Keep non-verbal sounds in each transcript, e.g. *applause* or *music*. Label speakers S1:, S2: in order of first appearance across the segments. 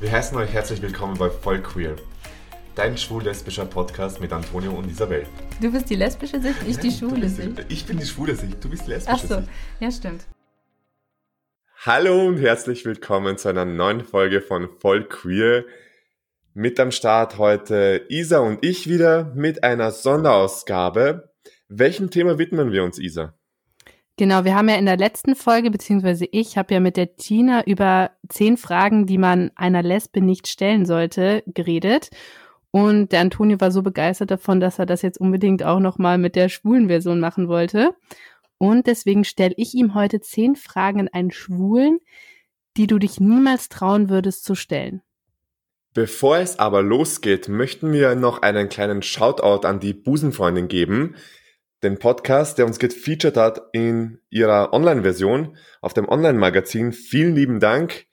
S1: Wir heißen euch herzlich willkommen bei Voll Queer, dein schwul-lesbischer Podcast mit Antonio und Isabel.
S2: Du bist die lesbische Sicht, ich die schwule Sicht.
S1: Ich bin die schwule Sicht, du bist lesbische
S2: Ach so,
S1: Sicht.
S2: ja stimmt.
S1: Hallo und herzlich willkommen zu einer neuen Folge von Voll Queer. Mit am Start heute Isa und ich wieder mit einer Sonderausgabe. Welchem Thema widmen wir uns, Isa?
S2: Genau, wir haben ja in der letzten Folge, beziehungsweise ich habe ja mit der Tina über zehn Fragen, die man einer Lesbe nicht stellen sollte, geredet. Und der Antonio war so begeistert davon, dass er das jetzt unbedingt auch nochmal mit der schwulen Version machen wollte. Und deswegen stelle ich ihm heute zehn Fragen an einen Schwulen, die du dich niemals trauen würdest zu stellen.
S1: Bevor es aber losgeht, möchten wir noch einen kleinen Shoutout an die Busenfreundin geben, den Podcast, der uns gefeatured hat in ihrer Online-Version auf dem Online-Magazin. Vielen lieben Dank.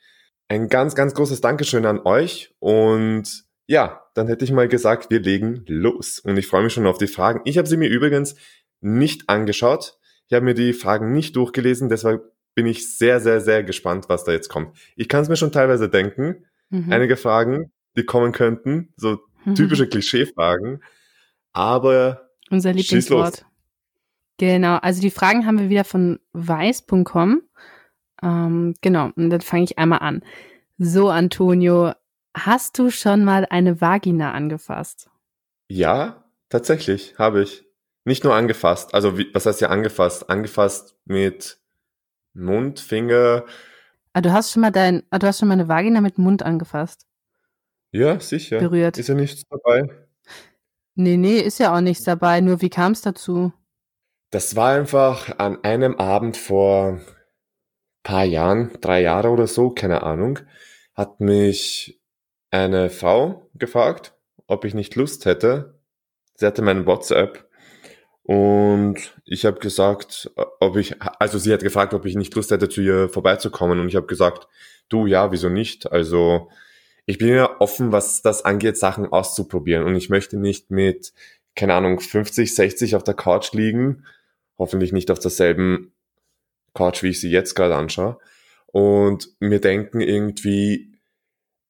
S1: Ein ganz, ganz großes Dankeschön an euch. Und ja, dann hätte ich mal gesagt, wir legen los. Und ich freue mich schon auf die Fragen. Ich habe sie mir übrigens nicht angeschaut. Ich habe mir die Fragen nicht durchgelesen, deshalb bin ich sehr, sehr, sehr gespannt, was da jetzt kommt. Ich kann es mir schon teilweise denken.
S2: Mhm.
S1: Einige Fragen, die kommen könnten, so typische Klischee-Fragen. Aber
S2: Unser. Lieblingswort. Genau, also die Fragen haben wir wieder von weiß.com. Ähm, genau, und dann fange ich einmal an. So, Antonio, hast du schon mal eine Vagina angefasst?
S1: ja, tatsächlich habe ich. Nicht nur angefasst. Also, wie, was heißt ja angefasst? Angefasst mit Mund, Finger.
S2: Ah, du hast schon mal dein, ah, du hast schon mal eine Vagina mit Mund angefasst.
S1: Ja, sicher.
S2: Berührt.
S1: Ist ja nichts dabei.
S2: Nee, nee, ist ja auch nichts dabei. Nur wie kam es dazu?
S1: Das war einfach an einem Abend vor paar Jahren, drei Jahre oder so, keine Ahnung, hat mich eine Frau gefragt, ob ich nicht Lust hätte. Sie hatte meinen WhatsApp und ich habe gesagt, ob ich, also sie hat gefragt, ob ich nicht Lust hätte, zu ihr vorbeizukommen und ich habe gesagt, du, ja, wieso nicht? Also ich bin ja offen, was das angeht, Sachen auszuprobieren und ich möchte nicht mit, keine Ahnung, 50, 60 auf der Couch liegen, hoffentlich nicht auf derselben Couch, wie ich sie jetzt gerade anschaue und mir denken irgendwie,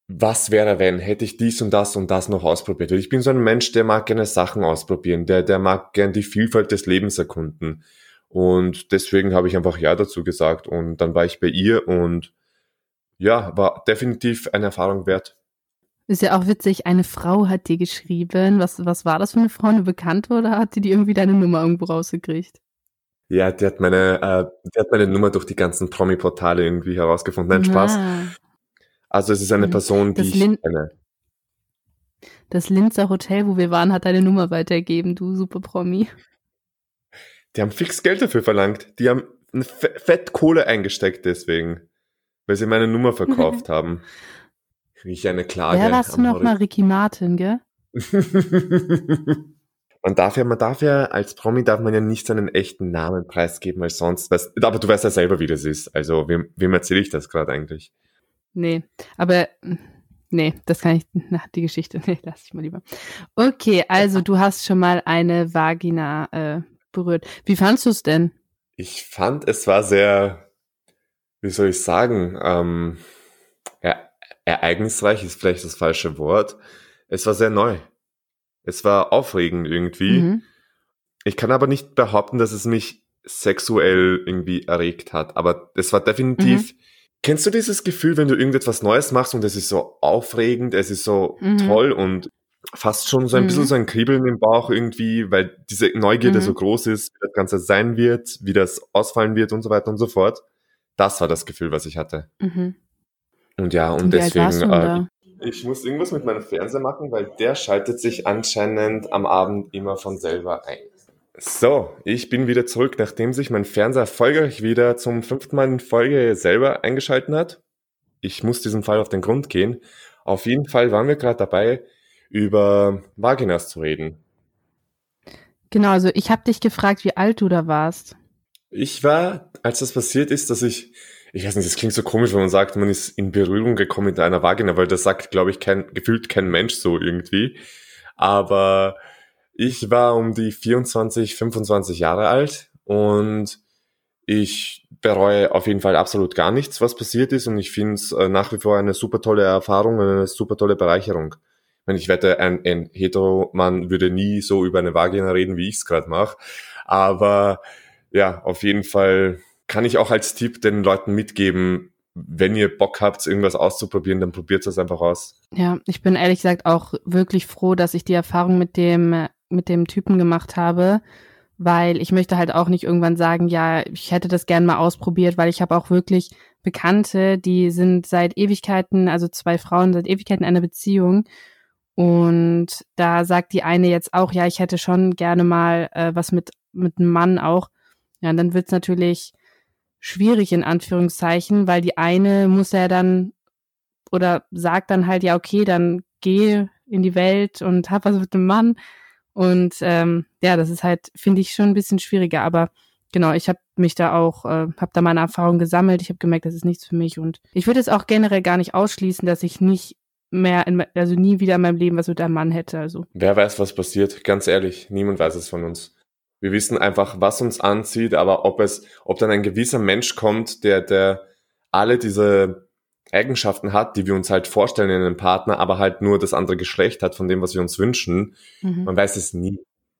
S1: was wäre, wenn, hätte ich dies und das und das noch ausprobiert. Ich bin so ein Mensch, der mag gerne Sachen ausprobieren, der, der mag gern die Vielfalt des Lebens erkunden. Und deswegen habe ich einfach Ja dazu gesagt. Und dann war ich bei ihr und ja, war definitiv eine Erfahrung wert.
S2: Ist ja auch witzig, eine Frau hat dir geschrieben. Was, was war das für eine Frau? Eine Bekannte oder hat die dir irgendwie deine Nummer irgendwo rausgekriegt?
S1: Ja, die hat meine, äh, die hat meine Nummer durch die ganzen Promi-Portale irgendwie herausgefunden. Nein, Spaß.
S2: Ah,
S1: Also es ist eine
S2: Mhm.
S1: Person, die
S2: Das
S1: ich
S2: Lin-
S1: kenne.
S2: das Linzer Hotel, wo wir waren, hat deine Nummer weitergegeben, du super Promi.
S1: Die haben fix Geld dafür verlangt. Die haben fett Kohle eingesteckt deswegen, weil sie meine Nummer verkauft *laughs* haben. Rieche eine Klage.
S2: Wer warst du
S1: am
S2: noch mal? Ricky Martin, gell? *laughs*
S1: man darf ja, man darf ja, als Promi darf man ja nicht seinen echten Namen preisgeben als sonst. Was, aber du weißt ja selber, wie das ist. Also, wem, wem erzähle ich das gerade eigentlich?
S2: Nee, aber nee, das kann ich, na, die Geschichte, *laughs* nee, lass ich mal lieber. Okay, also du hast schon mal eine Vagina äh, berührt. Wie fandst du es denn?
S1: Ich fand, es war sehr, wie soll ich sagen, ähm, er, ereignisreich ist vielleicht das falsche Wort. Es war sehr neu. Es war aufregend irgendwie.
S2: Mhm.
S1: Ich kann aber nicht behaupten, dass es mich sexuell irgendwie erregt hat. Aber es war definitiv.
S2: Mhm.
S1: Kennst du dieses Gefühl, wenn du irgendetwas Neues machst und es ist so aufregend, es ist so
S2: Mhm.
S1: toll und fast schon so ein
S2: Mhm.
S1: bisschen so ein Kribbeln im Bauch irgendwie, weil diese Neugierde
S2: Mhm.
S1: so groß ist, wie das Ganze sein wird, wie das ausfallen wird und so weiter und so fort. Das war das Gefühl, was ich hatte.
S2: Mhm.
S1: Und ja, und,
S2: Und
S1: deswegen. äh? Ich muss irgendwas mit meinem Fernseher machen, weil der schaltet sich anscheinend am Abend immer von selber ein. So, ich bin wieder zurück, nachdem sich mein Fernseher erfolgreich wieder zum fünften Mal in Folge selber eingeschalten hat. Ich muss diesem Fall auf den Grund gehen. Auf jeden Fall waren wir gerade dabei, über Vaginas zu reden.
S2: Genau, also ich habe dich gefragt, wie alt du da warst.
S1: Ich war, als das passiert ist, dass ich, ich weiß nicht, das klingt so komisch, wenn man sagt, man ist in Berührung gekommen mit einer Vagina, weil das sagt, glaube ich, kein, gefühlt kein Mensch so irgendwie. Aber ich war um die 24, 25 Jahre alt und ich bereue auf jeden Fall absolut gar nichts, was passiert ist und ich finde es äh, nach wie vor eine super tolle Erfahrung eine super tolle Bereicherung. Wenn ich wette, ein, ein Hetero-Mann würde nie so über eine Vagina reden, wie ich es gerade mache. Aber ja, auf jeden Fall kann ich auch als Tipp den Leuten mitgeben, wenn ihr Bock habt, irgendwas auszuprobieren, dann probiert es einfach aus.
S2: Ja, ich bin ehrlich gesagt auch wirklich froh, dass ich die Erfahrung mit dem, mit dem Typen gemacht habe, weil ich möchte halt auch nicht irgendwann sagen, ja, ich hätte das gern mal ausprobiert, weil ich habe auch wirklich Bekannte, die sind seit Ewigkeiten, also zwei Frauen seit Ewigkeiten in einer Beziehung. Und da sagt die eine jetzt auch, ja, ich hätte schon gerne mal äh, was mit, mit einem Mann auch. Ja, und dann wird's natürlich schwierig in Anführungszeichen, weil die eine muss ja dann oder sagt dann halt, ja, okay, dann geh in die Welt und hab was mit dem Mann. Und ähm, ja, das ist halt, finde ich, schon ein bisschen schwieriger. Aber genau, ich habe mich da auch, äh, habe da meine Erfahrung gesammelt. Ich habe gemerkt, das ist nichts für mich. Und ich würde es auch generell gar nicht ausschließen, dass ich nicht mehr, in, also nie wieder in meinem Leben was mit einem Mann hätte. Also.
S1: Wer weiß, was passiert? Ganz ehrlich, niemand weiß es von uns. Wir wissen einfach, was uns anzieht, aber ob es, ob dann ein gewisser Mensch kommt, der, der alle diese Eigenschaften hat, die wir uns halt vorstellen in einem Partner, aber halt nur das andere Geschlecht hat von dem, was wir uns wünschen. Mhm. Man weiß es nie.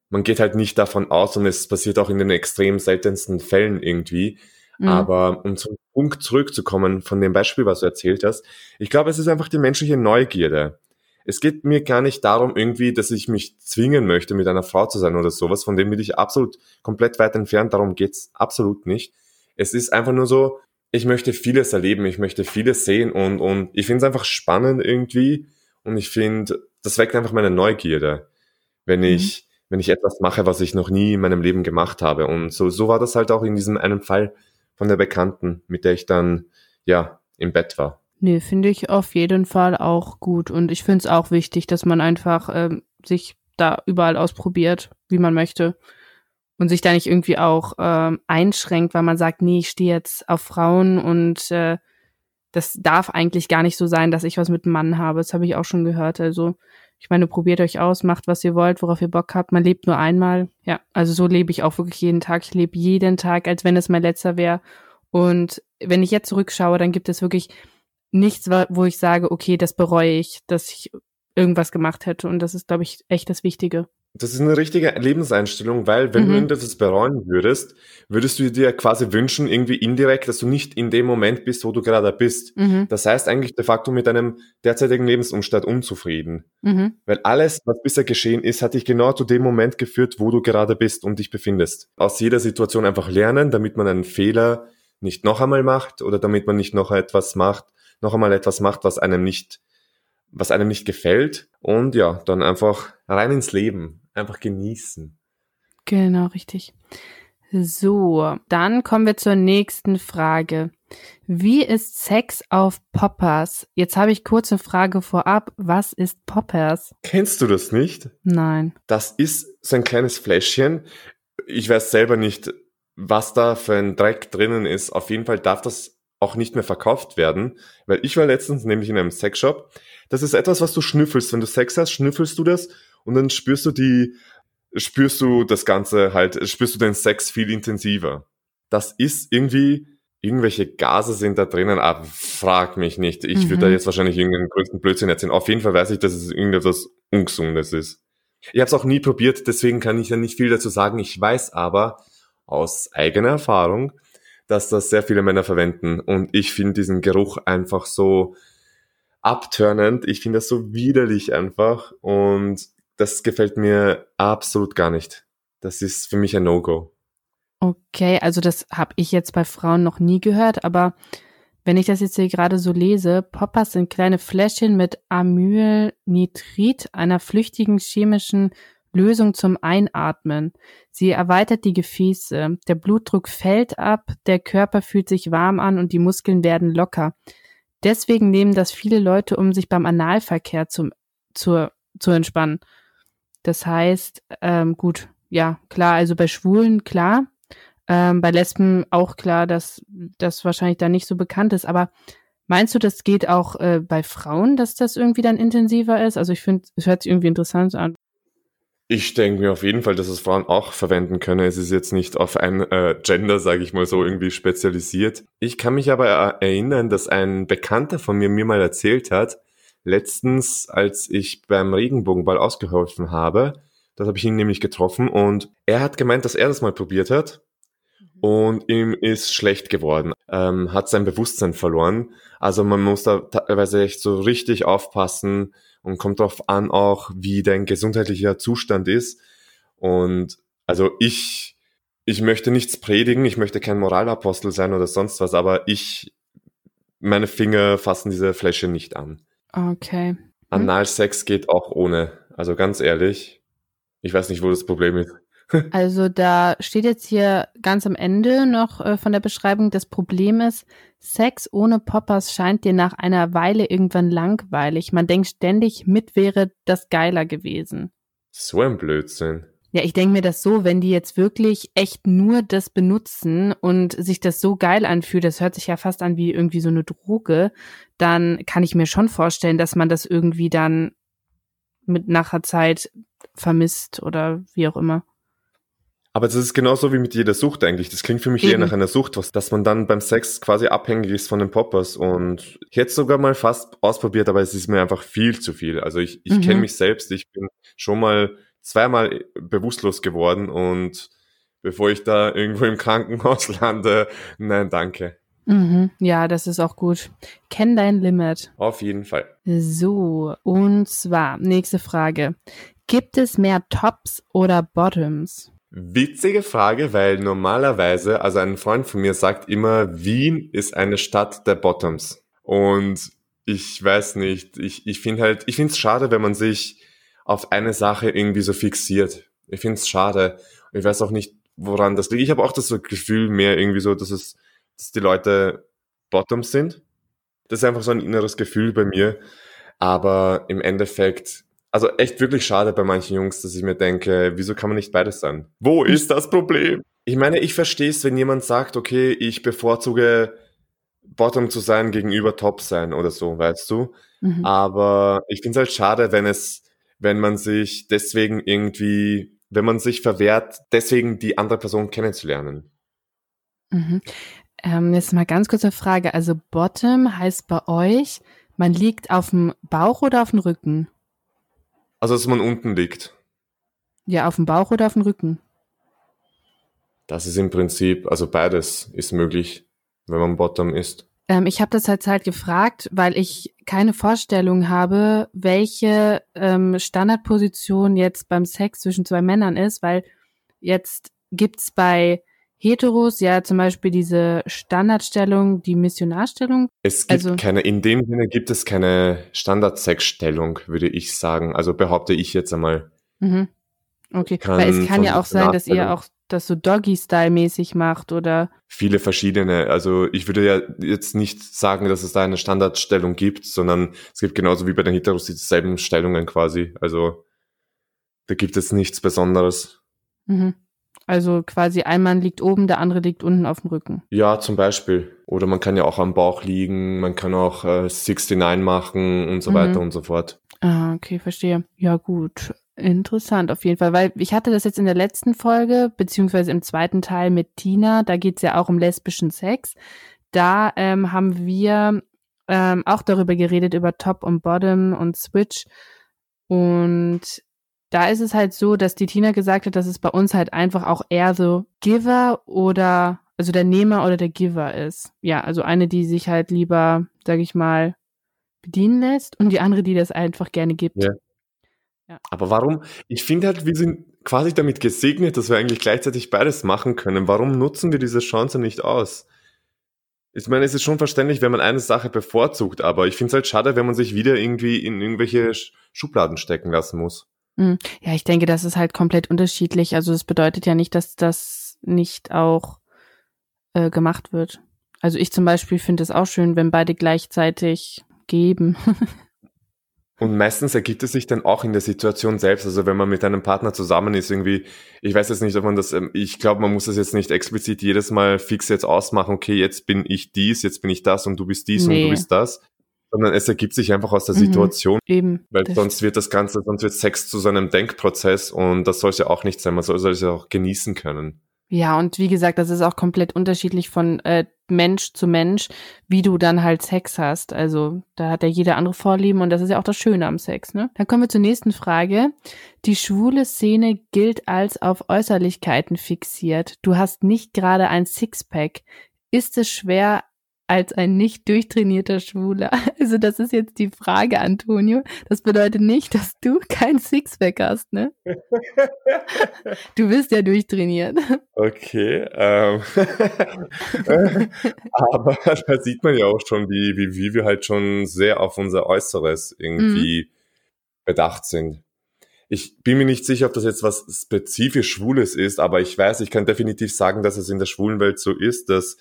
S1: Man geht halt nicht davon aus und es passiert auch in den extrem seltensten Fällen irgendwie. Mhm. Aber um zum Punkt zurückzukommen von dem Beispiel, was du erzählt hast, ich glaube, es ist einfach die menschliche Neugierde es geht mir gar nicht darum irgendwie, dass ich mich zwingen möchte, mit einer Frau zu sein oder sowas. Von dem bin ich absolut komplett weit entfernt. Darum geht's absolut nicht. Es ist einfach nur so, ich möchte vieles erleben, ich möchte vieles sehen und, und ich finde es einfach spannend irgendwie. Und ich finde, das weckt einfach meine Neugierde, wenn mhm. ich, mhm. wenn ich etwas mache, was ich noch nie in meinem Leben gemacht habe. Und so, so war das halt auch in diesem einen Fall von der Bekannten, mit der ich dann, ja, im Bett war.
S2: Nee, finde ich auf jeden Fall auch gut. Und ich finde es auch wichtig, dass man einfach ähm, sich da überall ausprobiert, wie man möchte. Und sich da nicht irgendwie auch ähm, einschränkt, weil man sagt, nee, ich stehe jetzt auf Frauen und äh, das darf eigentlich gar nicht so sein, dass ich was mit einem Mann habe. Das habe ich auch schon gehört. Also, ich meine, probiert euch aus, macht, was ihr wollt, worauf ihr Bock habt. Man lebt nur einmal. Ja, also so lebe ich auch wirklich jeden Tag. Ich lebe jeden Tag, als wenn es mein letzter wäre. Und wenn ich jetzt zurückschaue, dann gibt es wirklich nichts, wo ich sage, okay, das bereue ich, dass ich irgendwas gemacht hätte. Und das ist, glaube ich, echt das Wichtige.
S1: Das ist eine richtige Lebenseinstellung, weil wenn mhm. du das bereuen würdest, würdest du dir quasi wünschen, irgendwie indirekt, dass du nicht in dem Moment bist, wo du gerade bist. Mhm. Das heißt eigentlich de facto mit deinem derzeitigen Lebensumstand unzufrieden. Mhm. Weil alles, was bisher geschehen ist, hat dich genau zu dem Moment geführt, wo du gerade bist und dich befindest. Aus jeder Situation einfach lernen, damit man einen Fehler nicht noch einmal macht oder damit man nicht noch etwas macht, noch einmal etwas macht, was einem nicht, was einem nicht gefällt und ja, dann einfach rein ins Leben, einfach genießen.
S2: Genau, richtig. So, dann kommen wir zur nächsten Frage. Wie ist Sex auf Poppers? Jetzt habe ich kurz eine Frage vorab. Was ist Poppers?
S1: Kennst du das nicht?
S2: Nein.
S1: Das ist so ein kleines Fläschchen. Ich weiß selber nicht, was da für ein Dreck drinnen ist. Auf jeden Fall darf das auch nicht mehr verkauft werden, weil ich war letztens nämlich in einem Sexshop. Das ist etwas, was du schnüffelst. Wenn du Sex hast, schnüffelst du das und dann spürst du die, spürst du das Ganze halt, spürst du den Sex viel intensiver. Das ist irgendwie, irgendwelche Gase sind da drinnen, aber frag mich nicht. Ich mhm. würde da jetzt wahrscheinlich irgendeinen größten Blödsinn erzählen. Auf jeden Fall weiß ich, dass es irgendetwas Ungesundes ist. Ich habe es auch nie probiert, deswegen kann ich ja nicht viel dazu sagen. Ich weiß aber aus eigener Erfahrung, dass das sehr viele Männer verwenden. Und ich finde diesen Geruch einfach so abturnend. Ich finde das so widerlich einfach. Und das gefällt mir absolut gar nicht. Das ist für mich ein No-Go.
S2: Okay, also das habe ich jetzt bei Frauen noch nie gehört, aber wenn ich das jetzt hier gerade so lese, Poppers sind kleine Fläschchen mit Amylnitrit, einer flüchtigen chemischen Lösung zum Einatmen. Sie erweitert die Gefäße. Der Blutdruck fällt ab, der Körper fühlt sich warm an und die Muskeln werden locker. Deswegen nehmen das viele Leute, um sich beim Analverkehr zum, zur, zu entspannen. Das heißt, ähm, gut, ja, klar, also bei Schwulen, klar. Ähm, bei Lesben auch klar, dass das wahrscheinlich da nicht so bekannt ist. Aber meinst du, das geht auch äh, bei Frauen, dass das irgendwie dann intensiver ist? Also ich finde, es hört sich irgendwie interessant an.
S1: Ich denke mir auf jeden Fall, dass es Frauen auch verwenden können. Es ist jetzt nicht auf ein äh, Gender, sage ich mal so, irgendwie spezialisiert. Ich kann mich aber erinnern, dass ein Bekannter von mir mir mal erzählt hat, letztens, als ich beim Regenbogenball ausgeholfen habe, das habe ich ihn nämlich getroffen und er hat gemeint, dass er das mal probiert hat und ihm ist schlecht geworden, ähm, hat sein Bewusstsein verloren. Also man muss da teilweise echt so richtig aufpassen und kommt darauf an auch, wie dein gesundheitlicher Zustand ist. Und also ich, ich möchte nichts predigen, ich möchte kein Moralapostel sein oder sonst was, aber ich, meine Finger fassen diese Fläche nicht an.
S2: Okay. Hm?
S1: Analsex geht auch ohne. Also ganz ehrlich, ich weiß nicht, wo das Problem ist. *laughs*
S2: Also da steht jetzt hier ganz am Ende noch äh, von der Beschreibung, das Problem ist, Sex ohne Poppers scheint dir nach einer Weile irgendwann langweilig. Man denkt ständig, mit wäre das geiler gewesen.
S1: So ein Blödsinn.
S2: Ja, ich denke mir das so, wenn die jetzt wirklich echt nur das benutzen und sich das so geil anfühlt, das hört sich ja fast an wie irgendwie so eine Droge, dann kann ich mir schon vorstellen, dass man das irgendwie dann mit nachher Zeit vermisst oder wie auch immer.
S1: Aber das ist genauso wie mit jeder Sucht eigentlich. Das klingt für mich Eben. eher nach einer Sucht, was, dass man dann beim Sex quasi abhängig ist von den Poppers. Und ich hätte es sogar mal fast ausprobiert, aber es ist mir einfach viel zu viel. Also ich, ich mhm. kenne mich selbst. Ich bin schon mal zweimal bewusstlos geworden und bevor ich da irgendwo im Krankenhaus *laughs* lande, nein, danke.
S2: Mhm, ja, das ist auch gut. Kenn dein Limit.
S1: Auf jeden Fall.
S2: So, und zwar, nächste Frage. Gibt es mehr Tops oder Bottoms?
S1: Witzige Frage, weil normalerweise, also ein Freund von mir sagt immer, Wien ist eine Stadt der Bottoms. Und ich weiß nicht, ich, ich finde halt, ich finde es schade, wenn man sich auf eine Sache irgendwie so fixiert. Ich finde es schade. Ich weiß auch nicht, woran das liegt. Ich habe auch das Gefühl mehr irgendwie so, dass es, dass die Leute Bottoms sind. Das ist einfach so ein inneres Gefühl bei mir. Aber im Endeffekt also echt wirklich schade bei manchen Jungs, dass ich mir denke, wieso kann man nicht beides sein? Wo ist das Problem? Ich meine, ich verstehe es, wenn jemand sagt, okay, ich bevorzuge Bottom zu sein gegenüber Top sein oder so, weißt du? Mhm. Aber ich finde es halt schade, wenn es, wenn man sich deswegen irgendwie, wenn man sich verwehrt, deswegen die andere Person kennenzulernen.
S2: Mhm. Ähm, jetzt mal ganz kurze Frage. Also Bottom heißt bei euch, man liegt auf dem Bauch oder auf dem Rücken?
S1: Also, dass man unten liegt.
S2: Ja, auf dem Bauch oder auf dem Rücken?
S1: Das ist im Prinzip, also beides ist möglich, wenn man Bottom ist.
S2: Ähm, ich habe das halt halt gefragt, weil ich keine Vorstellung habe, welche ähm, Standardposition jetzt beim Sex zwischen zwei Männern ist, weil jetzt gibt's bei Heteros ja zum Beispiel diese Standardstellung, die Missionarstellung.
S1: Es gibt also, keine, in dem Sinne gibt es keine Standardsexstellung, würde ich sagen. Also behaupte ich jetzt einmal.
S2: Mhm. Okay, weil es kann ja auch sein, dass ihr auch das so Doggy-Style-mäßig macht oder.
S1: Viele verschiedene. Also ich würde ja jetzt nicht sagen, dass es da eine Standardstellung gibt, sondern es gibt genauso wie bei den Heteros dieselben Stellungen quasi. Also da gibt es nichts Besonderes.
S2: Mhm. Also quasi ein Mann liegt oben, der andere liegt unten auf dem Rücken.
S1: Ja, zum Beispiel. Oder man kann ja auch am Bauch liegen, man kann auch äh, 69 machen und so mhm. weiter und so fort.
S2: Ah, okay, verstehe. Ja, gut. Interessant auf jeden Fall, weil ich hatte das jetzt in der letzten Folge, beziehungsweise im zweiten Teil mit Tina, da geht's ja auch um lesbischen Sex. Da ähm, haben wir ähm, auch darüber geredet, über Top und Bottom und Switch. Und da ist es halt so, dass die Tina gesagt hat, dass es bei uns halt einfach auch eher so Giver oder, also der Nehmer oder der Giver ist. Ja, also eine, die sich halt lieber, sag ich mal, bedienen lässt und die andere, die das einfach gerne gibt.
S1: Ja. ja. Aber warum? Ich finde halt, wir sind quasi damit gesegnet, dass wir eigentlich gleichzeitig beides machen können. Warum nutzen wir diese Chance nicht aus? Ich meine, es ist schon verständlich, wenn man eine Sache bevorzugt, aber ich finde es halt schade, wenn man sich wieder irgendwie in irgendwelche Schubladen stecken lassen muss.
S2: Hm. Ja, ich denke, das ist halt komplett unterschiedlich. Also es bedeutet ja nicht, dass das nicht auch äh, gemacht wird. Also ich zum Beispiel finde es auch schön, wenn beide gleichzeitig geben. *laughs*
S1: Und meistens ergibt es sich dann auch in der Situation selbst. Also wenn man mit einem Partner zusammen ist, irgendwie, ich weiß jetzt nicht, ob man das, ähm, ich glaube, man muss das jetzt nicht explizit jedes Mal fix jetzt ausmachen, okay, jetzt bin ich dies, jetzt bin ich das und du bist dies nee. und du bist das. Sondern es ergibt sich einfach aus der mhm. Situation.
S2: Eben.
S1: Weil sonst wird das Ganze, sonst wird Sex zu so einem Denkprozess und das soll es ja auch nicht sein. Man soll es ja auch genießen können.
S2: Ja, und wie gesagt, das ist auch komplett unterschiedlich von äh, Mensch zu Mensch, wie du dann halt Sex hast. Also da hat ja jeder andere Vorlieben und das ist ja auch das Schöne am Sex, ne? Dann kommen wir zur nächsten Frage. Die schwule Szene gilt als auf Äußerlichkeiten fixiert. Du hast nicht gerade ein Sixpack. Ist es schwer, als ein nicht durchtrainierter Schwuler. *laughs* Also das ist jetzt die Frage, Antonio. Das bedeutet nicht, dass du kein Sixpack hast, ne? *laughs* Du bist ja durchtrainiert.
S1: Okay. Ähm. *laughs* Aber da sieht man ja auch schon, wie, wie, wie wir halt schon sehr auf unser Äußeres irgendwie mhm. bedacht sind. Ich bin mir nicht sicher, ob das jetzt was spezifisch Schwules ist, aber ich weiß, ich kann definitiv sagen, dass es in der schwulen Welt so ist, dass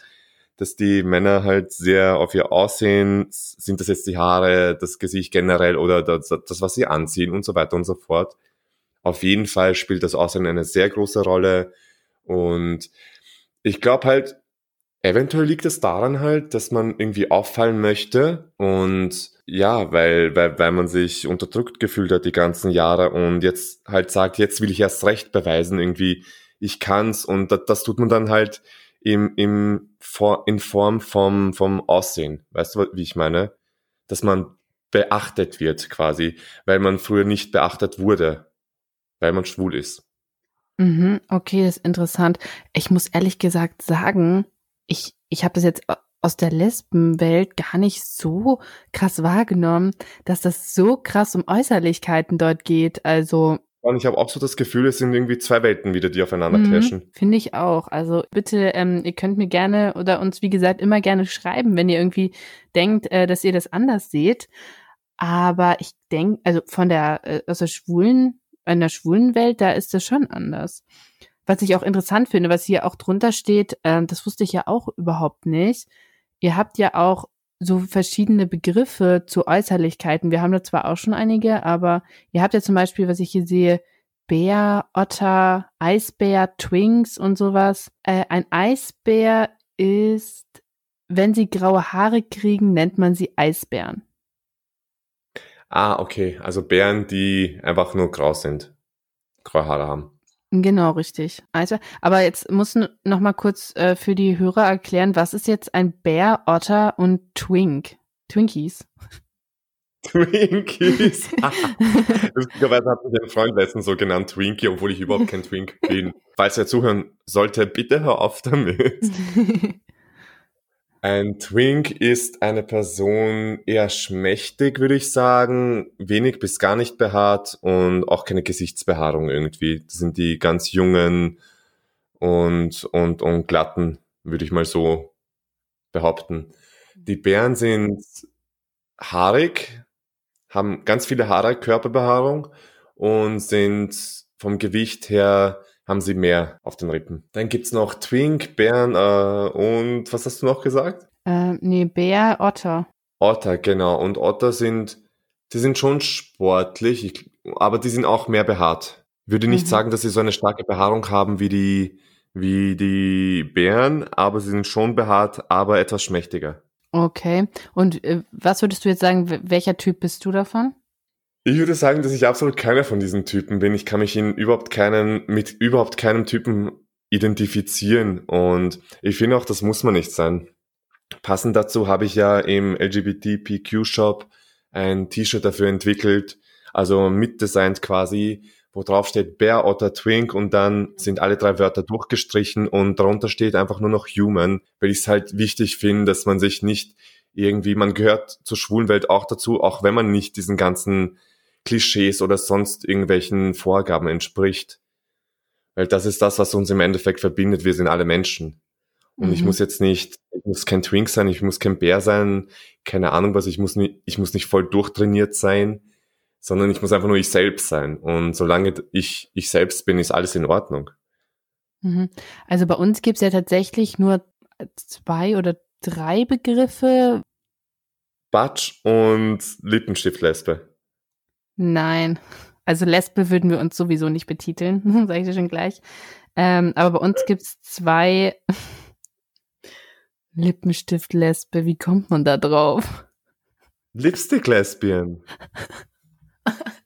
S1: dass die Männer halt sehr auf ihr Aussehen, sind das jetzt die Haare, das Gesicht generell oder das, das, was sie anziehen und so weiter und so fort. Auf jeden Fall spielt das Aussehen eine sehr große Rolle und ich glaube halt, eventuell liegt es daran halt, dass man irgendwie auffallen möchte und ja, weil, weil, weil man sich unterdrückt gefühlt hat die ganzen Jahre und jetzt halt sagt, jetzt will ich erst recht beweisen, irgendwie, ich kann's und das, das tut man dann halt im, im, in Form vom, vom Aussehen. Weißt du, wie ich meine? Dass man beachtet wird quasi, weil man früher nicht beachtet wurde, weil man schwul ist.
S2: Mhm, okay, das ist interessant. Ich muss ehrlich gesagt sagen, ich, ich habe das jetzt aus der Lesbenwelt gar nicht so krass wahrgenommen, dass das so krass um Äußerlichkeiten dort geht. Also
S1: und ich habe auch so das Gefühl, es sind irgendwie zwei Welten wieder, die aufeinander mhm, clashen.
S2: Finde ich auch. Also bitte, ähm, ihr könnt mir gerne oder uns, wie gesagt, immer gerne schreiben, wenn ihr irgendwie denkt, äh, dass ihr das anders seht. Aber ich denke, also von der, äh, aus der schwulen, in der schwulen Welt, da ist das schon anders. Was ich auch interessant finde, was hier auch drunter steht, äh, das wusste ich ja auch überhaupt nicht. Ihr habt ja auch so verschiedene Begriffe zu Äußerlichkeiten. Wir haben da zwar auch schon einige, aber ihr habt ja zum Beispiel, was ich hier sehe, Bär, Otter, Eisbär, Twinks und sowas. Äh, ein Eisbär ist, wenn sie graue Haare kriegen, nennt man sie Eisbären.
S1: Ah, okay. Also Bären, die einfach nur grau sind, graue Haare haben.
S2: Genau, richtig. Also, aber jetzt muss noch mal kurz äh, für die Hörer erklären, was ist jetzt ein Bär, Otter und Twink? Twinkies.
S1: Twinkies. *laughs* Lustigerweise hat mich ein Freund letztens so genannt Twinkie, obwohl ich überhaupt kein Twink bin. *laughs* Falls er zuhören sollte, bitte hör auf damit. *laughs* Ein Twink ist eine Person eher schmächtig, würde ich sagen, wenig bis gar nicht behaart und auch keine Gesichtsbehaarung irgendwie. Das sind die ganz jungen und, und, und glatten, würde ich mal so behaupten. Die Bären sind haarig, haben ganz viele Haare, Körperbehaarung und sind vom Gewicht her haben sie mehr auf den Rippen. Dann gibt's noch Twink, Bären äh, und was hast du noch gesagt?
S2: Äh, nee, Bär, Otter.
S1: Otter, genau. Und Otter sind, die sind schon sportlich, ich, aber die sind auch mehr behaart. Würde nicht mhm. sagen, dass sie so eine starke Behaarung haben wie die, wie die Bären, aber sie sind schon behaart, aber etwas schmächtiger.
S2: Okay. Und äh, was würdest du jetzt sagen, welcher Typ bist du davon?
S1: Ich würde sagen, dass ich absolut keiner von diesen Typen bin. Ich kann mich in überhaupt keinen, mit überhaupt keinem Typen identifizieren. Und ich finde auch, das muss man nicht sein. Passend dazu habe ich ja im LGBTPQ-Shop ein T-Shirt dafür entwickelt, also mitdesignt quasi, wo drauf steht Bear, Otter, Twink und dann sind alle drei Wörter durchgestrichen und darunter steht einfach nur noch Human, weil ich es halt wichtig finde, dass man sich nicht irgendwie, man gehört zur schwulen Welt auch dazu, auch wenn man nicht diesen ganzen Klischees oder sonst irgendwelchen Vorgaben entspricht. Weil das ist das, was uns im Endeffekt verbindet. Wir sind alle Menschen. Und mhm. ich muss jetzt nicht, ich muss kein Twink sein, ich muss kein Bär sein, keine Ahnung was, ich muss nicht, ich muss nicht voll durchtrainiert sein, sondern ich muss einfach nur ich selbst sein. Und solange ich ich selbst bin, ist alles in Ordnung.
S2: Mhm. Also bei uns gibt's ja tatsächlich nur zwei oder drei Begriffe.
S1: Batsch und Lippenstiftlesbe.
S2: Nein. Also Lesbe würden wir uns sowieso nicht betiteln, *laughs* sage ich dir schon gleich. Ähm, aber bei uns gibt's zwei *laughs* Lippenstift-Lesbe. Wie kommt man da drauf?
S1: Lipstick-Lesbian. *laughs*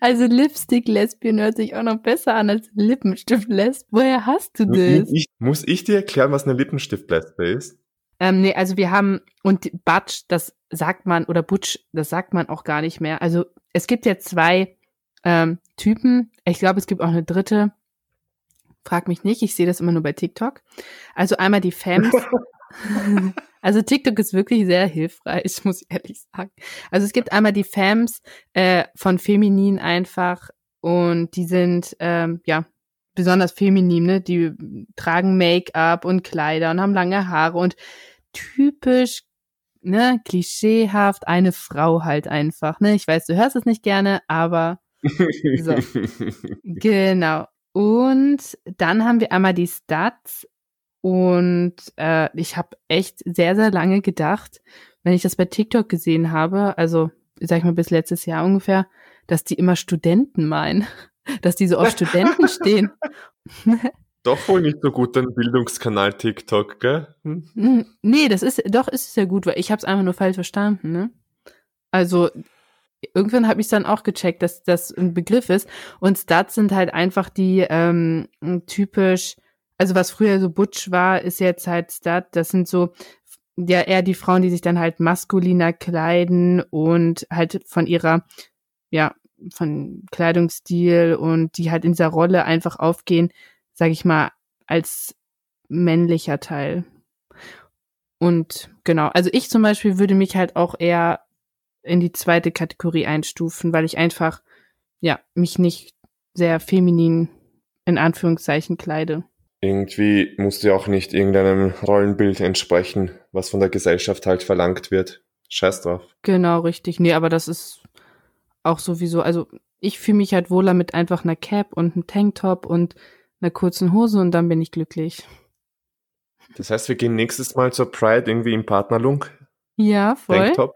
S2: Also Lipstick-Lesbian hört sich auch noch besser an als Lippenstift-Lesb. Woher hast du das?
S1: Ich, muss ich dir erklären, was eine Lippenstift-Lesbe ist?
S2: Ähm, nee, also wir haben, und Butch, das sagt man, oder Butch, das sagt man auch gar nicht mehr. Also es gibt ja zwei ähm, Typen. Ich glaube, es gibt auch eine dritte. Frag mich nicht, ich sehe das immer nur bei TikTok. Also einmal die Fans. *laughs* also TikTok ist wirklich sehr hilfreich, muss ich ehrlich sagen. Also es gibt einmal die Fams äh, von Feminin einfach und die sind ähm, ja besonders feminin, ne? Die tragen Make-up und Kleider und haben lange Haare und typisch, ne, klischeehaft eine Frau halt einfach, ne? Ich weiß, du hörst es nicht gerne, aber so. *laughs* genau. Und dann haben wir einmal die Stats und äh, ich habe echt sehr, sehr lange gedacht, wenn ich das bei TikTok gesehen habe, also sag ich mal bis letztes Jahr ungefähr, dass die immer Studenten meinen, *laughs* dass die so auf Studenten *laughs* stehen.
S1: Doch wohl nicht so gut, dein Bildungskanal TikTok, gell?
S2: Hm? Nee, das ist, doch ist es ja gut, weil ich habe es einfach nur falsch verstanden, ne? Also, irgendwann habe ich dann auch gecheckt, dass das ein Begriff ist. Und Stats sind halt einfach die ähm, typisch, also was früher so Butch war, ist jetzt halt Stat. Das sind so ja eher die Frauen, die sich dann halt maskuliner kleiden und halt von ihrer, ja, von Kleidungsstil und die halt in dieser Rolle einfach aufgehen, sage ich mal, als männlicher Teil. Und genau, also ich zum Beispiel würde mich halt auch eher in die zweite Kategorie einstufen, weil ich einfach, ja, mich nicht sehr feminin in Anführungszeichen kleide.
S1: Irgendwie musst du auch nicht irgendeinem Rollenbild entsprechen, was von der Gesellschaft halt verlangt wird. Scheiß drauf.
S2: Genau, richtig. Nee, aber das ist auch sowieso, also ich fühle mich halt wohler mit einfach einer Cap und einem Tanktop und einer kurzen Hose und dann bin ich glücklich.
S1: Das heißt, wir gehen nächstes Mal zur Pride irgendwie im Partnerlunk?
S2: Ja, voll. Tanktop?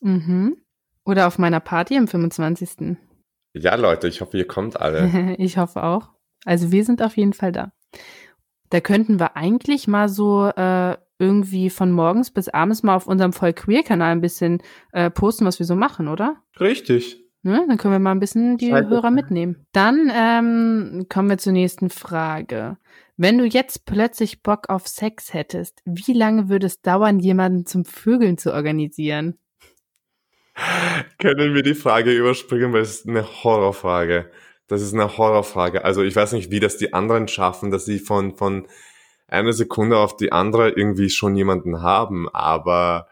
S2: Mhm. Oder auf meiner Party am 25.
S1: Ja, Leute, ich hoffe, ihr kommt alle. *laughs*
S2: ich hoffe auch. Also wir sind auf jeden Fall da. Da könnten wir eigentlich mal so äh, irgendwie von morgens bis abends mal auf unserem Voll Queer-Kanal ein bisschen äh, posten, was wir so machen, oder?
S1: Richtig.
S2: Ne? Dann können wir mal ein bisschen die Scheiße. Hörer mitnehmen. Dann ähm, kommen wir zur nächsten Frage. Wenn du jetzt plötzlich Bock auf Sex hättest, wie lange würde es dauern, jemanden zum Vögeln zu organisieren?
S1: Können wir die Frage überspringen, weil es ist eine Horrorfrage. Das ist eine Horrorfrage. Also ich weiß nicht, wie das die anderen schaffen, dass sie von, von einer Sekunde auf die andere irgendwie schon jemanden haben, aber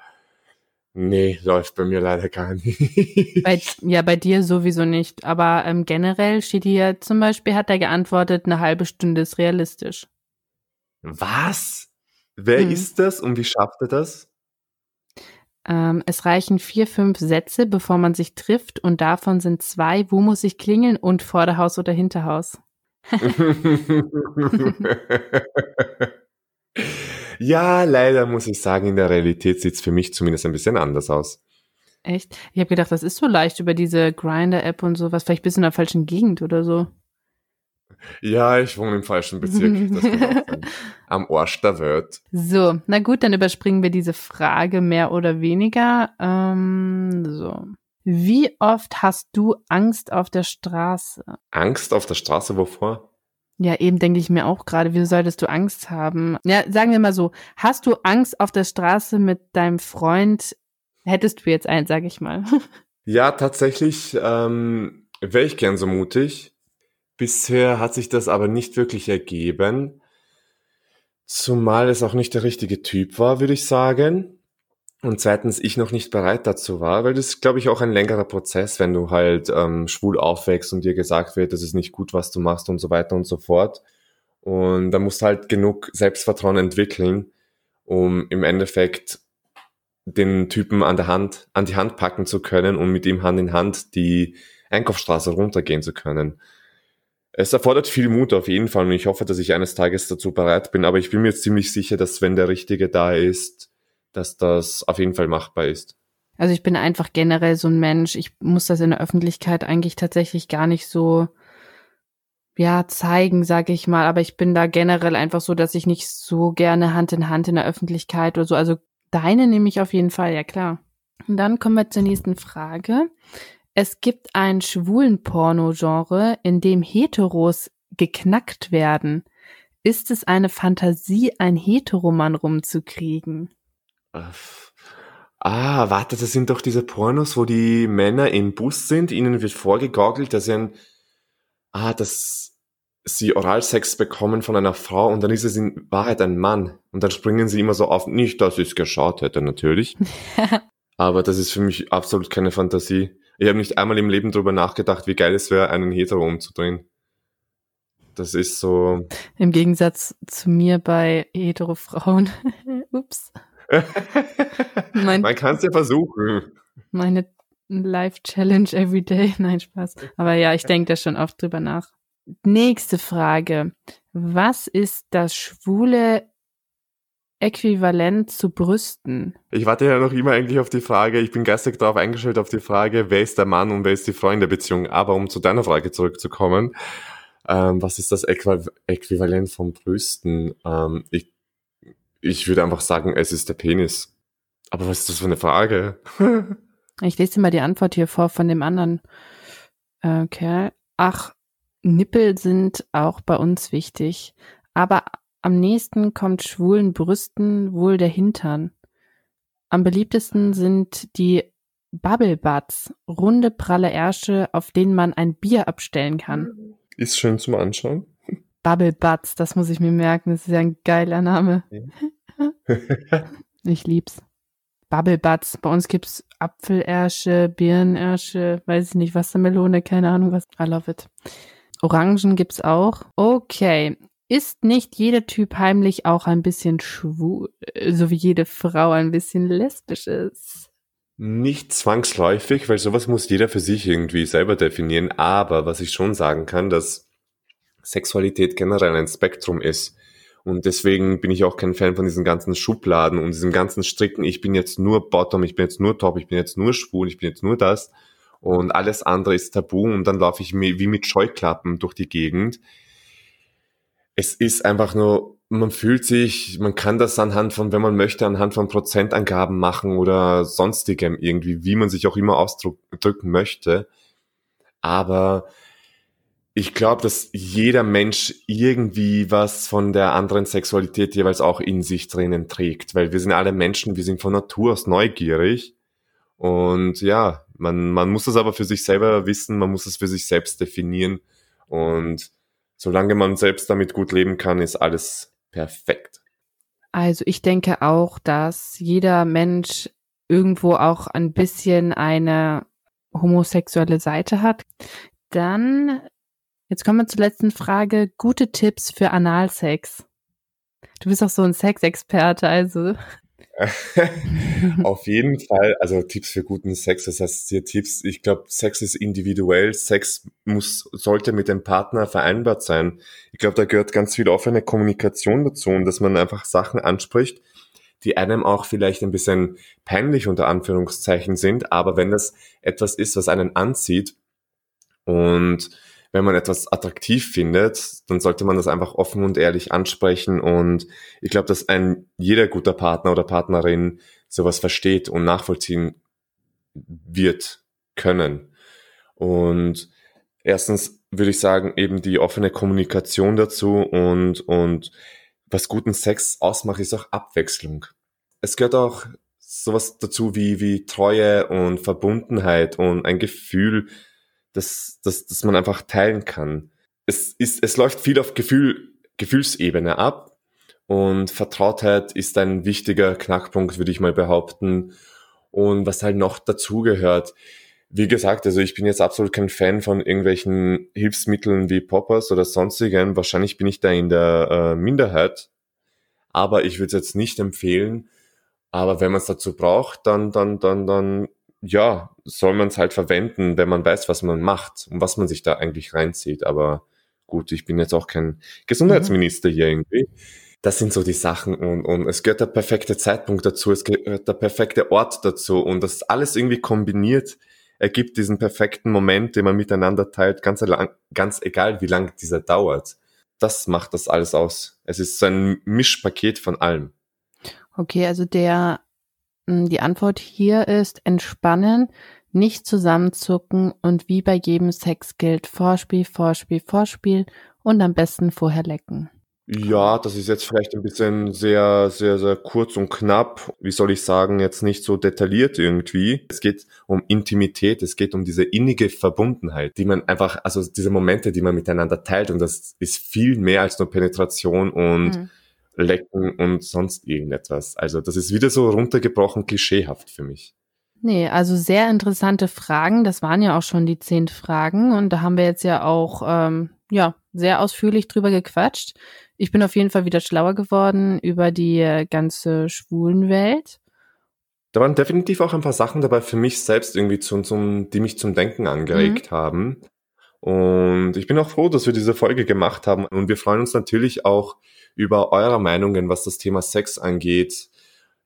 S1: Nee, läuft bei mir leider gar nicht. *laughs*
S2: Bei, ja, bei dir sowieso nicht. Aber ähm, generell steht hier zum Beispiel, hat er geantwortet, eine halbe Stunde ist realistisch.
S1: Was? Wer hm. ist das und wie schafft er das?
S2: Ähm, es reichen vier, fünf Sätze, bevor man sich trifft und davon sind zwei, wo muss ich klingeln und Vorderhaus oder Hinterhaus. *laughs* *laughs*
S1: Ja, leider muss ich sagen, in der Realität sieht's für mich zumindest ein bisschen anders aus.
S2: Echt? Ich habe gedacht, das ist so leicht über diese Grinder-App und sowas. Vielleicht bist du in der falschen Gegend oder so.
S1: Ja, ich wohne im falschen Bezirk. *laughs* das am Arsch der Welt.
S2: So, na gut, dann überspringen wir diese Frage mehr oder weniger. Ähm, so. Wie oft hast du Angst auf der Straße?
S1: Angst auf der Straße, wovor?
S2: Ja, eben denke ich mir auch gerade, wieso solltest du Angst haben? Ja, sagen wir mal so, hast du Angst auf der Straße mit deinem Freund? Hättest du jetzt einen, sag ich mal. *laughs*
S1: Ja, tatsächlich ähm, wäre ich gern so mutig. Bisher hat sich das aber nicht wirklich ergeben. Zumal es auch nicht der richtige Typ war, würde ich sagen. Und zweitens, ich noch nicht bereit dazu war, weil das ist, glaube ich, auch ein längerer Prozess, wenn du halt ähm, schwul aufwächst und dir gesagt wird, das ist nicht gut, was du machst und so weiter und so fort. Und da musst du halt genug Selbstvertrauen entwickeln, um im Endeffekt den Typen an der Hand, an die Hand packen zu können und mit ihm Hand in Hand die Einkaufsstraße runtergehen zu können. Es erfordert viel Mut auf jeden Fall und ich hoffe, dass ich eines Tages dazu bereit bin, aber ich bin mir ziemlich sicher, dass wenn der Richtige da ist, dass das auf jeden Fall machbar ist.
S2: Also ich bin einfach generell so ein Mensch. Ich muss das in der Öffentlichkeit eigentlich tatsächlich gar nicht so ja zeigen, sage ich mal. Aber ich bin da generell einfach so, dass ich nicht so gerne Hand in Hand in der Öffentlichkeit oder so. Also deine nehme ich auf jeden Fall, ja klar. Und dann kommen wir zur nächsten Frage. Es gibt ein schwulen Porno-Genre, in dem Heteros geknackt werden. Ist es eine Fantasie, ein Heteroman rumzukriegen?
S1: Ah, warte, das sind doch diese Pornos, wo die Männer im Bus sind, ihnen wird vorgegaukelt, dass sie ein, ah, dass sie Oralsex bekommen von einer Frau und dann ist es in Wahrheit ein Mann. Und dann springen sie immer so auf, nicht, dass ich es geschaut hätte, natürlich. *laughs* Aber das ist für mich absolut keine Fantasie. Ich habe nicht einmal im Leben darüber nachgedacht, wie geil es wäre, einen Hetero umzudrehen. Das ist so.
S2: Im Gegensatz zu mir bei hetero Frauen. *laughs* Ups.
S1: Mein, Man kann es ja versuchen.
S2: Meine Life Challenge every day. *laughs* Nein, Spaß. Aber ja, ich denke da schon oft drüber nach. Nächste Frage. Was ist das schwule Äquivalent zu Brüsten?
S1: Ich warte ja noch immer eigentlich auf die Frage, ich bin geistig darauf eingestellt auf die Frage, wer ist der Mann und wer ist die Frau in der Beziehung. Aber um zu deiner Frage zurückzukommen, ähm, was ist das Äqu Äquivalent von Brüsten? Ähm, ich, ich würde einfach sagen, es ist der Penis. Aber was ist das für eine Frage? *laughs*
S2: ich lese dir mal die Antwort hier vor von dem anderen Okay. Ach, Nippel sind auch bei uns wichtig. Aber am nächsten kommt schwulen Brüsten wohl der Hintern. Am beliebtesten sind die Bubble Butts, runde pralle Ärsche, auf denen man ein Bier abstellen kann.
S1: Ist schön zum Anschauen.
S2: Bubble Butts, das muss ich mir merken. Das ist ja ein geiler Name. *laughs* ich lieb's. Bubble Butts. Bei uns gibt's Apfelärsche, Birnenersche, weiß ich nicht, Wassermelone, keine Ahnung was. I love it. Orangen gibt's auch. Okay. Ist nicht jeder Typ heimlich auch ein bisschen schwul, so wie jede Frau ein bisschen lesbisch ist?
S1: Nicht zwangsläufig, weil sowas muss jeder für sich irgendwie selber definieren. Aber was ich schon sagen kann, dass Sexualität generell ein Spektrum ist. Und deswegen bin ich auch kein Fan von diesen ganzen Schubladen und diesem ganzen Stricken. Ich bin jetzt nur Bottom, ich bin jetzt nur Top, ich bin jetzt nur schwul, ich bin jetzt nur das. Und alles andere ist tabu und dann laufe ich wie mit Scheuklappen durch die Gegend. Es ist einfach nur man fühlt sich, man kann das anhand von, wenn man möchte, anhand von Prozentangaben machen oder sonstigem irgendwie, wie man sich auch immer ausdrücken möchte. Aber ich glaube, dass jeder Mensch irgendwie was von der anderen Sexualität jeweils auch in sich drinnen trägt, weil wir sind alle Menschen, wir sind von Natur aus neugierig. Und ja, man, man muss das aber für sich selber wissen, man muss es für sich selbst definieren. Und solange man selbst damit gut leben kann, ist alles perfekt.
S2: Also ich denke auch, dass jeder Mensch irgendwo auch ein bisschen eine homosexuelle Seite hat. Dann, jetzt kommen wir zur letzten Frage. Gute Tipps für Analsex. Du bist auch so ein Sexexperte, also *laughs*
S1: Auf jeden Fall, also Tipps für guten Sex, das heißt hier Tipps, ich glaube, Sex ist individuell, Sex muss, sollte mit dem Partner vereinbart sein. Ich glaube, da gehört ganz viel offene Kommunikation dazu und dass man einfach Sachen anspricht, die einem auch vielleicht ein bisschen peinlich unter Anführungszeichen sind, aber wenn das etwas ist, was einen anzieht und wenn man etwas attraktiv findet, dann sollte man das einfach offen und ehrlich ansprechen. Und ich glaube, dass ein jeder guter Partner oder Partnerin sowas versteht und nachvollziehen wird können. Und erstens würde ich sagen, eben die offene Kommunikation dazu und, und was guten Sex ausmacht, ist auch Abwechslung. Es gehört auch sowas dazu wie, wie Treue und Verbundenheit und ein Gefühl, das, das, das man einfach teilen kann. Es, ist, es läuft viel auf Gefühl, Gefühlsebene ab und Vertrautheit ist ein wichtiger Knackpunkt, würde ich mal behaupten. Und was halt noch dazugehört, wie gesagt, also ich bin jetzt absolut kein Fan von irgendwelchen Hilfsmitteln wie Poppers oder sonstigen. Wahrscheinlich bin ich da in der äh, Minderheit, aber ich würde es jetzt nicht empfehlen. Aber wenn man es dazu braucht, dann, dann, dann, dann ja, soll man es halt verwenden, wenn man weiß, was man macht und was man sich da eigentlich reinzieht. Aber gut, ich bin jetzt auch kein Gesundheitsminister hier irgendwie. Das sind so die Sachen und, und es gehört der perfekte Zeitpunkt dazu, es gehört der perfekte Ort dazu und das alles irgendwie kombiniert ergibt diesen perfekten Moment, den man miteinander teilt, ganz, ganz egal, wie lang dieser dauert. Das macht das alles aus. Es ist so ein Mischpaket von allem.
S2: Okay, also der die Antwort hier ist entspannen, nicht zusammenzucken und wie bei jedem Sex gilt Vorspiel, Vorspiel, Vorspiel und am besten vorher lecken.
S1: Ja, das ist jetzt vielleicht ein bisschen sehr, sehr, sehr kurz und knapp. Wie soll ich sagen, jetzt nicht so detailliert irgendwie. Es geht um Intimität, es geht um diese innige Verbundenheit, die man einfach, also diese Momente, die man miteinander teilt und das ist viel mehr als nur Penetration und mhm. Lecken und sonst irgendetwas. Also das ist wieder so runtergebrochen klischeehaft für mich.
S2: Nee, also sehr interessante Fragen. Das waren ja auch schon die zehn Fragen und da haben wir jetzt ja auch ähm, ja sehr ausführlich drüber gequatscht. Ich bin auf jeden Fall wieder schlauer geworden über die äh, ganze Schwulenwelt.
S1: Da waren definitiv auch ein paar Sachen dabei für mich selbst irgendwie, zum, zum, die mich zum Denken angeregt mhm. haben. Und ich bin auch froh, dass wir diese Folge gemacht haben. Und wir freuen uns natürlich auch über eure Meinungen, was das Thema Sex angeht.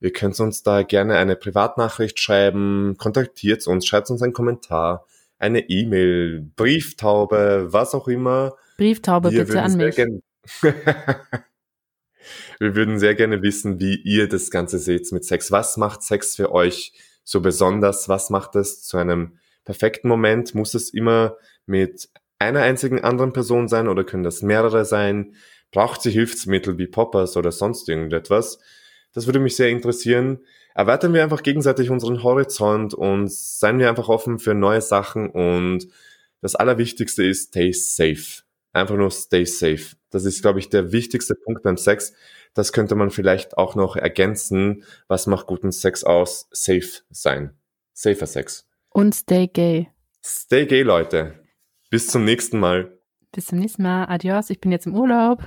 S1: Ihr könnt uns da gerne eine Privatnachricht schreiben, kontaktiert uns, schreibt uns einen Kommentar, eine E-Mail, Brieftaube, was auch immer.
S2: Brieftaube Wir bitte an mich. *laughs*
S1: Wir würden sehr gerne wissen, wie ihr das Ganze seht mit Sex. Was macht Sex für euch so besonders? Was macht es zu einem perfekten Moment? Muss es immer mit einer einzigen anderen Person sein oder können das mehrere sein? Braucht sie Hilfsmittel wie Poppers oder sonst irgendetwas? Das würde mich sehr interessieren. Erweitern wir einfach gegenseitig unseren Horizont und seien wir einfach offen für neue Sachen und das Allerwichtigste ist, stay safe. Einfach nur stay safe. Das ist, glaube ich, der wichtigste Punkt beim Sex. Das könnte man vielleicht auch noch ergänzen. Was macht guten Sex aus? Safe sein. Safer Sex.
S2: Und stay gay.
S1: Stay gay, Leute. Bis zum nächsten Mal.
S2: Bis zum nächsten Mal. Adios. Ich bin jetzt im Urlaub.